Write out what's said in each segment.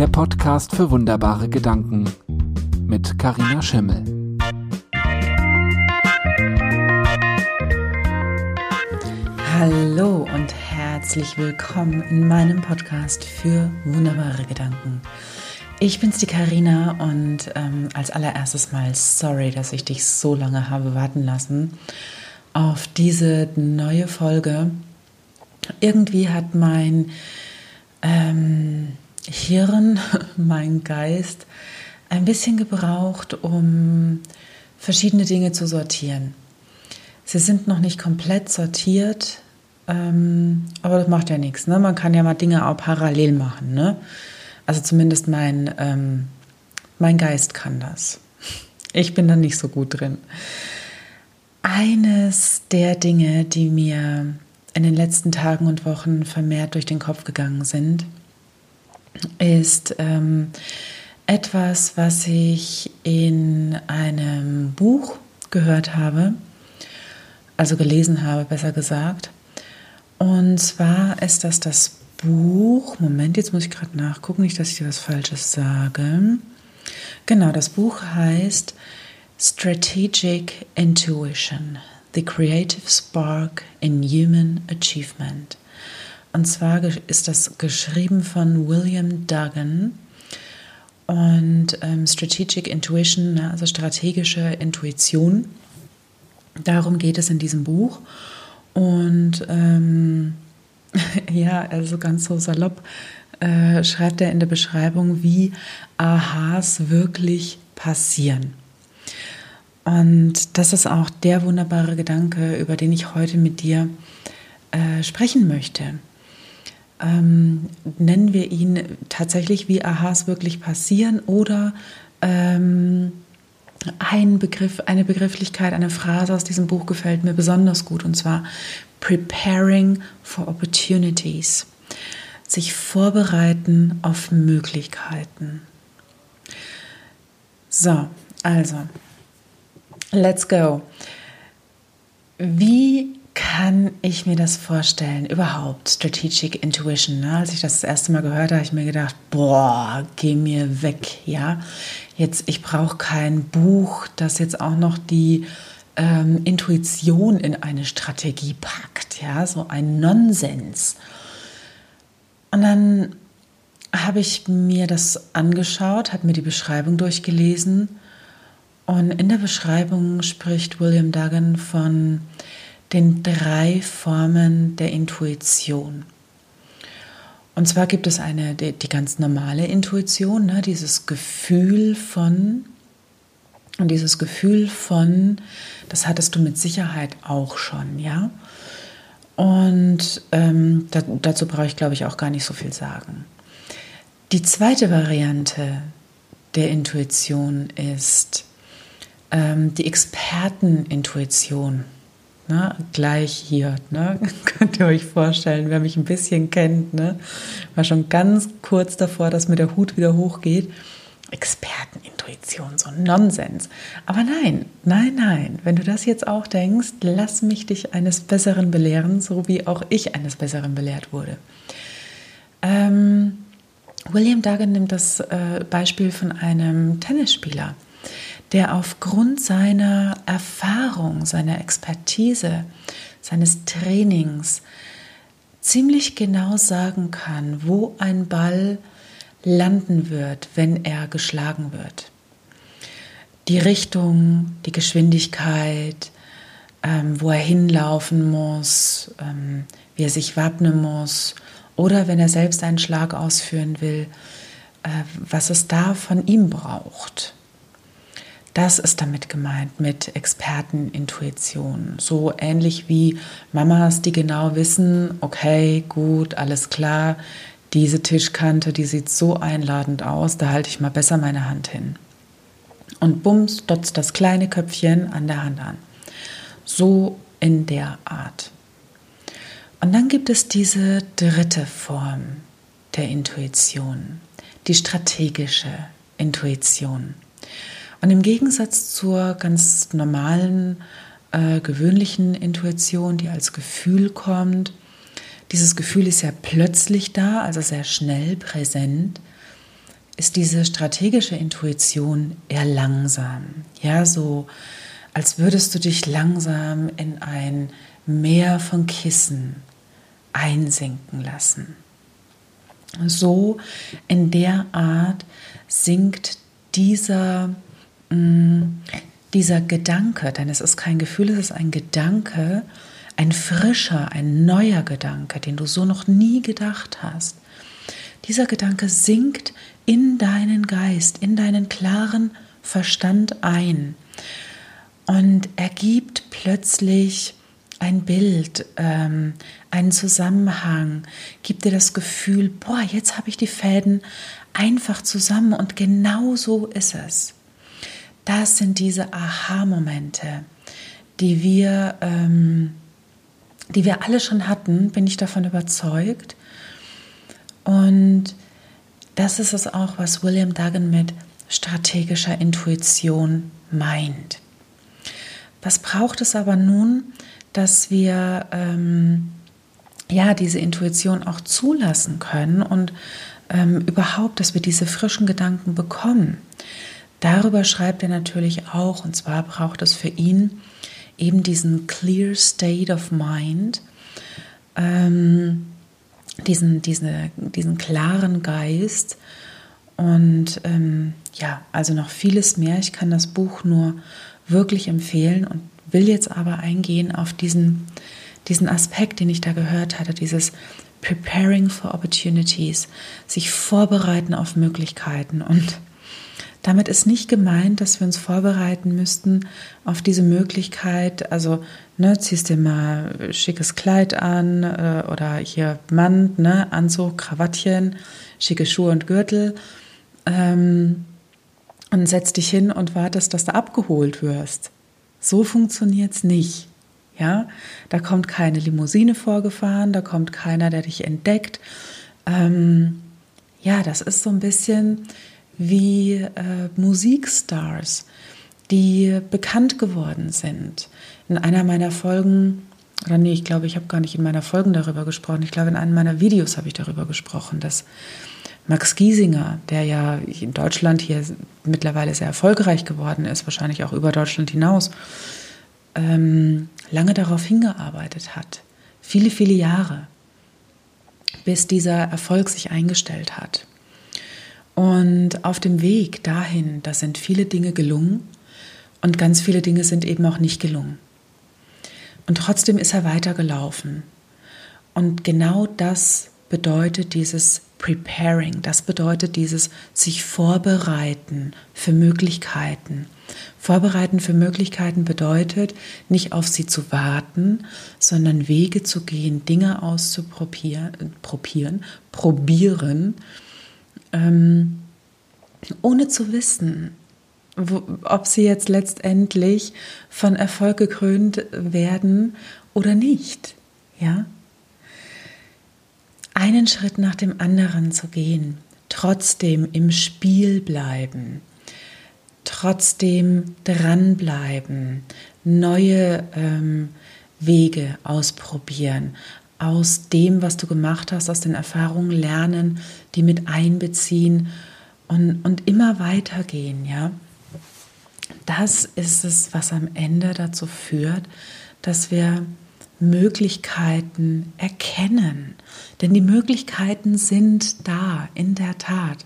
der Podcast für wunderbare Gedanken mit Karina Schimmel. Hallo und herzlich willkommen in meinem Podcast für wunderbare Gedanken. Ich bin's die Karina und ähm, als allererstes mal sorry, dass ich dich so lange habe warten lassen auf diese neue Folge. Irgendwie hat mein ähm, Hirn, mein Geist ein bisschen gebraucht, um verschiedene Dinge zu sortieren. Sie sind noch nicht komplett sortiert, ähm, aber das macht ja nichts. Ne? Man kann ja mal Dinge auch parallel machen. Ne? Also zumindest mein, ähm, mein Geist kann das. Ich bin da nicht so gut drin. Eines der Dinge, die mir in den letzten Tagen und Wochen vermehrt durch den Kopf gegangen sind, ist ähm, etwas, was ich in einem Buch gehört habe, also gelesen habe, besser gesagt. Und zwar ist das das Buch, Moment, jetzt muss ich gerade nachgucken, nicht, dass ich dir was Falsches sage. Genau, das Buch heißt Strategic Intuition, The Creative Spark in Human Achievement. Und zwar ist das geschrieben von William Duggan. Und ähm, Strategic Intuition, ne, also strategische Intuition, darum geht es in diesem Buch. Und ähm, ja, also ganz so salopp äh, schreibt er in der Beschreibung, wie Aha's wirklich passieren. Und das ist auch der wunderbare Gedanke, über den ich heute mit dir äh, sprechen möchte. Ähm, nennen wir ihn tatsächlich, wie Aha's wirklich passieren oder ähm, ein Begriff, eine Begrifflichkeit, eine Phrase aus diesem Buch gefällt mir besonders gut und zwar Preparing for Opportunities. Sich vorbereiten auf Möglichkeiten. So, also Let's go. Wie kann ich mir das vorstellen? Überhaupt Strategic Intuition. Ne? Als ich das das erste Mal gehört habe, habe ich mir gedacht, boah, geh mir weg, ja. Jetzt, ich brauche kein Buch, das jetzt auch noch die ähm, Intuition in eine Strategie packt, ja, so ein Nonsens. Und dann habe ich mir das angeschaut, habe mir die Beschreibung durchgelesen und in der Beschreibung spricht William Duggan von den drei Formen der Intuition. Und zwar gibt es eine, die, die ganz normale Intuition, ne, dieses Gefühl von, und dieses Gefühl von, das hattest du mit Sicherheit auch schon, ja. Und ähm, da, dazu brauche ich, glaube ich, auch gar nicht so viel sagen. Die zweite Variante der Intuition ist ähm, die Expertenintuition. Ne, gleich hier, ne? könnt ihr euch vorstellen, wer mich ein bisschen kennt, ne? war schon ganz kurz davor, dass mir der Hut wieder hochgeht. Expertenintuition, so Nonsens. Aber nein, nein, nein, wenn du das jetzt auch denkst, lass mich dich eines Besseren belehren, so wie auch ich eines Besseren belehrt wurde. Ähm, William Duggan nimmt das äh, Beispiel von einem Tennisspieler der aufgrund seiner Erfahrung, seiner Expertise, seines Trainings ziemlich genau sagen kann, wo ein Ball landen wird, wenn er geschlagen wird. Die Richtung, die Geschwindigkeit, ähm, wo er hinlaufen muss, ähm, wie er sich wappnen muss oder wenn er selbst einen Schlag ausführen will, äh, was es da von ihm braucht. Das ist damit gemeint mit Expertenintuition. So ähnlich wie Mamas, die genau wissen, okay, gut, alles klar, diese Tischkante, die sieht so einladend aus, da halte ich mal besser meine Hand hin. Und bums, dotzt das kleine Köpfchen an der Hand an. So in der Art. Und dann gibt es diese dritte Form der Intuition, die strategische Intuition. Und im Gegensatz zur ganz normalen, äh, gewöhnlichen Intuition, die als Gefühl kommt, dieses Gefühl ist ja plötzlich da, also sehr schnell präsent, ist diese strategische Intuition eher langsam. Ja, so als würdest du dich langsam in ein Meer von Kissen einsinken lassen. So in der Art sinkt dieser, dieser Gedanke, denn es ist kein Gefühl, es ist ein Gedanke, ein frischer, ein neuer Gedanke, den du so noch nie gedacht hast. Dieser Gedanke sinkt in deinen Geist, in deinen klaren Verstand ein und ergibt plötzlich ein Bild, ähm, einen Zusammenhang, gibt dir das Gefühl, boah, jetzt habe ich die Fäden einfach zusammen und genau so ist es. Das sind diese Aha-Momente, die wir, ähm, die wir alle schon hatten, bin ich davon überzeugt. Und das ist es auch, was William Duggan mit strategischer Intuition meint. Was braucht es aber nun, dass wir ähm, ja diese Intuition auch zulassen können und ähm, überhaupt, dass wir diese frischen Gedanken bekommen. Darüber schreibt er natürlich auch, und zwar braucht es für ihn eben diesen clear state of mind, ähm, diesen, diese, diesen klaren Geist und ähm, ja, also noch vieles mehr. Ich kann das Buch nur wirklich empfehlen und will jetzt aber eingehen auf diesen, diesen Aspekt, den ich da gehört hatte, dieses Preparing for Opportunities, sich vorbereiten auf Möglichkeiten. Und damit ist nicht gemeint, dass wir uns vorbereiten müssten auf diese Möglichkeit. Also, ne, ziehst dir mal schickes Kleid an äh, oder hier Mann, ne, Anzug, Krawattchen, schicke Schuhe und Gürtel. Ähm, und setz dich hin und wartest, dass du abgeholt wirst. So funktioniert es nicht. Ja, da kommt keine Limousine vorgefahren, da kommt keiner, der dich entdeckt. Ähm, ja, das ist so ein bisschen wie äh, Musikstars, die bekannt geworden sind. In einer meiner Folgen, oder nee, ich glaube, ich habe gar nicht in meiner Folgen darüber gesprochen, ich glaube, in einem meiner Videos habe ich darüber gesprochen, dass Max Giesinger, der ja in Deutschland hier mittlerweile sehr erfolgreich geworden ist, wahrscheinlich auch über Deutschland hinaus, ähm, lange darauf hingearbeitet hat. Viele, viele Jahre, bis dieser Erfolg sich eingestellt hat. Und auf dem Weg dahin, da sind viele Dinge gelungen und ganz viele Dinge sind eben auch nicht gelungen. Und trotzdem ist er weitergelaufen. Und genau das bedeutet dieses Preparing. Das bedeutet dieses sich vorbereiten für Möglichkeiten. Vorbereiten für Möglichkeiten bedeutet, nicht auf sie zu warten, sondern Wege zu gehen, Dinge auszuprobieren, probieren, probieren, ähm, ohne zu wissen, wo, ob sie jetzt letztendlich von Erfolg gekrönt werden oder nicht. Ja, einen Schritt nach dem anderen zu gehen, trotzdem im Spiel bleiben, trotzdem dranbleiben, neue ähm, Wege ausprobieren, aus dem, was du gemacht hast, aus den Erfahrungen lernen, die mit einbeziehen und, und immer weitergehen, ja. Das ist es, was am Ende dazu führt, dass wir Möglichkeiten erkennen. Denn die Möglichkeiten sind da, in der Tat.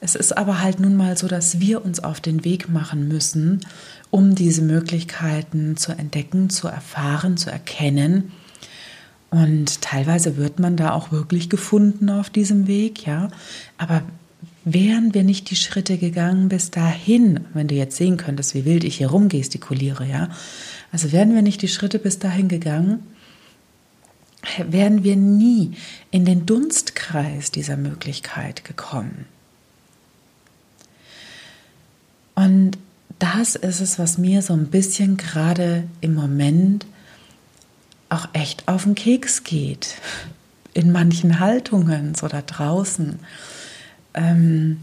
Es ist aber halt nun mal so, dass wir uns auf den Weg machen müssen, um diese Möglichkeiten zu entdecken, zu erfahren, zu erkennen. Und teilweise wird man da auch wirklich gefunden auf diesem Weg, ja. Aber wären wir nicht die Schritte gegangen bis dahin, wenn du jetzt sehen könntest, wie wild ich hier rumgestikuliere, ja, also wären wir nicht die Schritte bis dahin gegangen, wären wir nie in den Dunstkreis dieser Möglichkeit gekommen. Und das ist es, was mir so ein bisschen gerade im Moment auch echt auf den Keks geht. In manchen Haltungen, so da draußen. Ähm,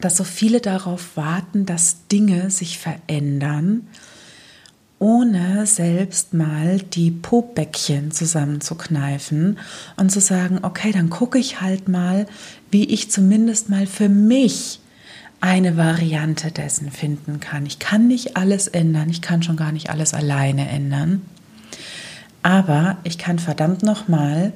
dass so viele darauf warten, dass Dinge sich verändern ohne selbst mal die Popbäckchen zusammenzukneifen und zu sagen, okay, dann gucke ich halt mal, wie ich zumindest mal für mich eine Variante dessen finden kann. Ich kann nicht alles ändern, ich kann schon gar nicht alles alleine ändern, aber ich kann verdammt nochmal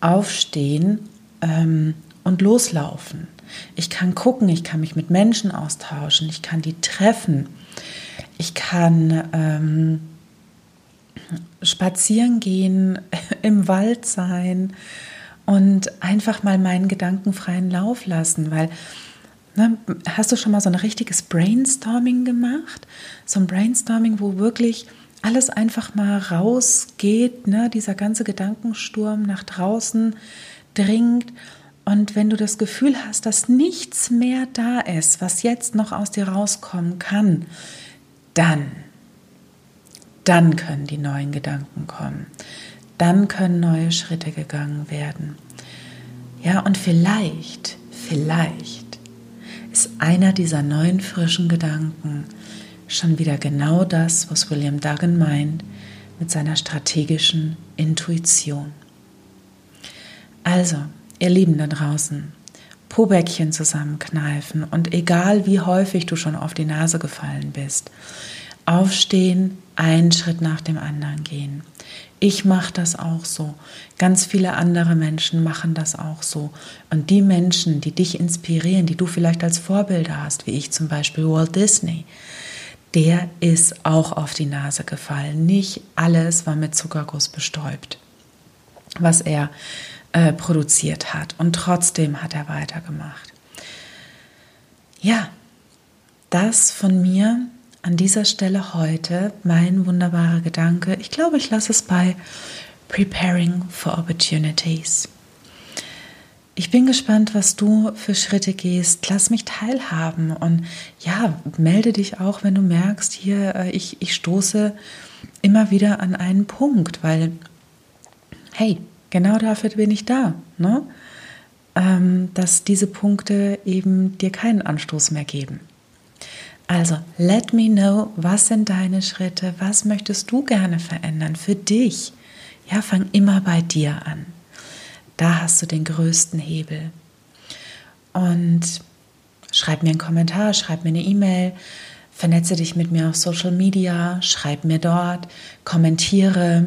aufstehen ähm, und loslaufen. Ich kann gucken, ich kann mich mit Menschen austauschen, ich kann die treffen ich kann ähm, spazieren gehen, im Wald sein und einfach mal meinen Gedanken freien Lauf lassen, weil ne, hast du schon mal so ein richtiges Brainstorming gemacht? So ein Brainstorming, wo wirklich alles einfach mal rausgeht, ne? dieser ganze Gedankensturm nach draußen dringt. Und wenn du das Gefühl hast, dass nichts mehr da ist, was jetzt noch aus dir rauskommen kann, dann, dann können die neuen Gedanken kommen. Dann können neue Schritte gegangen werden. Ja, und vielleicht, vielleicht ist einer dieser neuen frischen Gedanken schon wieder genau das, was William Duggan meint mit seiner strategischen Intuition. Also, ihr Lieben da draußen, Pobäckchen zusammenkneifen und egal wie häufig du schon auf die Nase gefallen bist, aufstehen, einen Schritt nach dem anderen gehen. Ich mache das auch so. Ganz viele andere Menschen machen das auch so. Und die Menschen, die dich inspirieren, die du vielleicht als Vorbilder hast, wie ich zum Beispiel Walt Disney, der ist auch auf die Nase gefallen. Nicht alles war mit Zuckerguss bestäubt, was er äh, produziert hat. Und trotzdem hat er weitergemacht. Ja, das von mir an dieser Stelle heute mein wunderbarer Gedanke. Ich glaube, ich lasse es bei Preparing for Opportunities. Ich bin gespannt, was du für Schritte gehst. Lass mich teilhaben und ja, melde dich auch, wenn du merkst, hier, äh, ich, ich stoße immer wieder an einen Punkt, weil, hey, Genau dafür bin ich da, ne? Ähm, dass diese Punkte eben dir keinen Anstoß mehr geben. Also, let me know, was sind deine Schritte, was möchtest du gerne verändern für dich? Ja, fang immer bei dir an. Da hast du den größten Hebel. Und schreib mir einen Kommentar, schreib mir eine E-Mail, vernetze dich mit mir auf Social Media, schreib mir dort, kommentiere.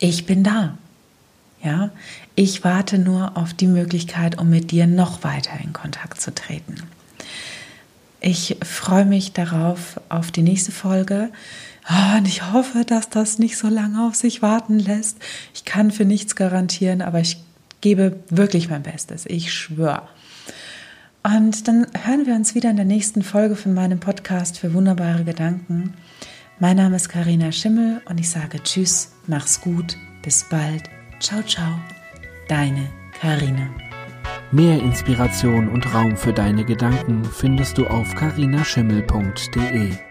Ich bin da. Ja, ich warte nur auf die Möglichkeit, um mit dir noch weiter in Kontakt zu treten. Ich freue mich darauf, auf die nächste Folge. Oh, und ich hoffe, dass das nicht so lange auf sich warten lässt. Ich kann für nichts garantieren, aber ich gebe wirklich mein Bestes. Ich schwöre. Und dann hören wir uns wieder in der nächsten Folge von meinem Podcast für wunderbare Gedanken. Mein Name ist Karina Schimmel und ich sage Tschüss, mach's gut, bis bald Ciao, ciao, deine Karina. Mehr Inspiration und Raum für deine Gedanken findest du auf karinaschimmel.de.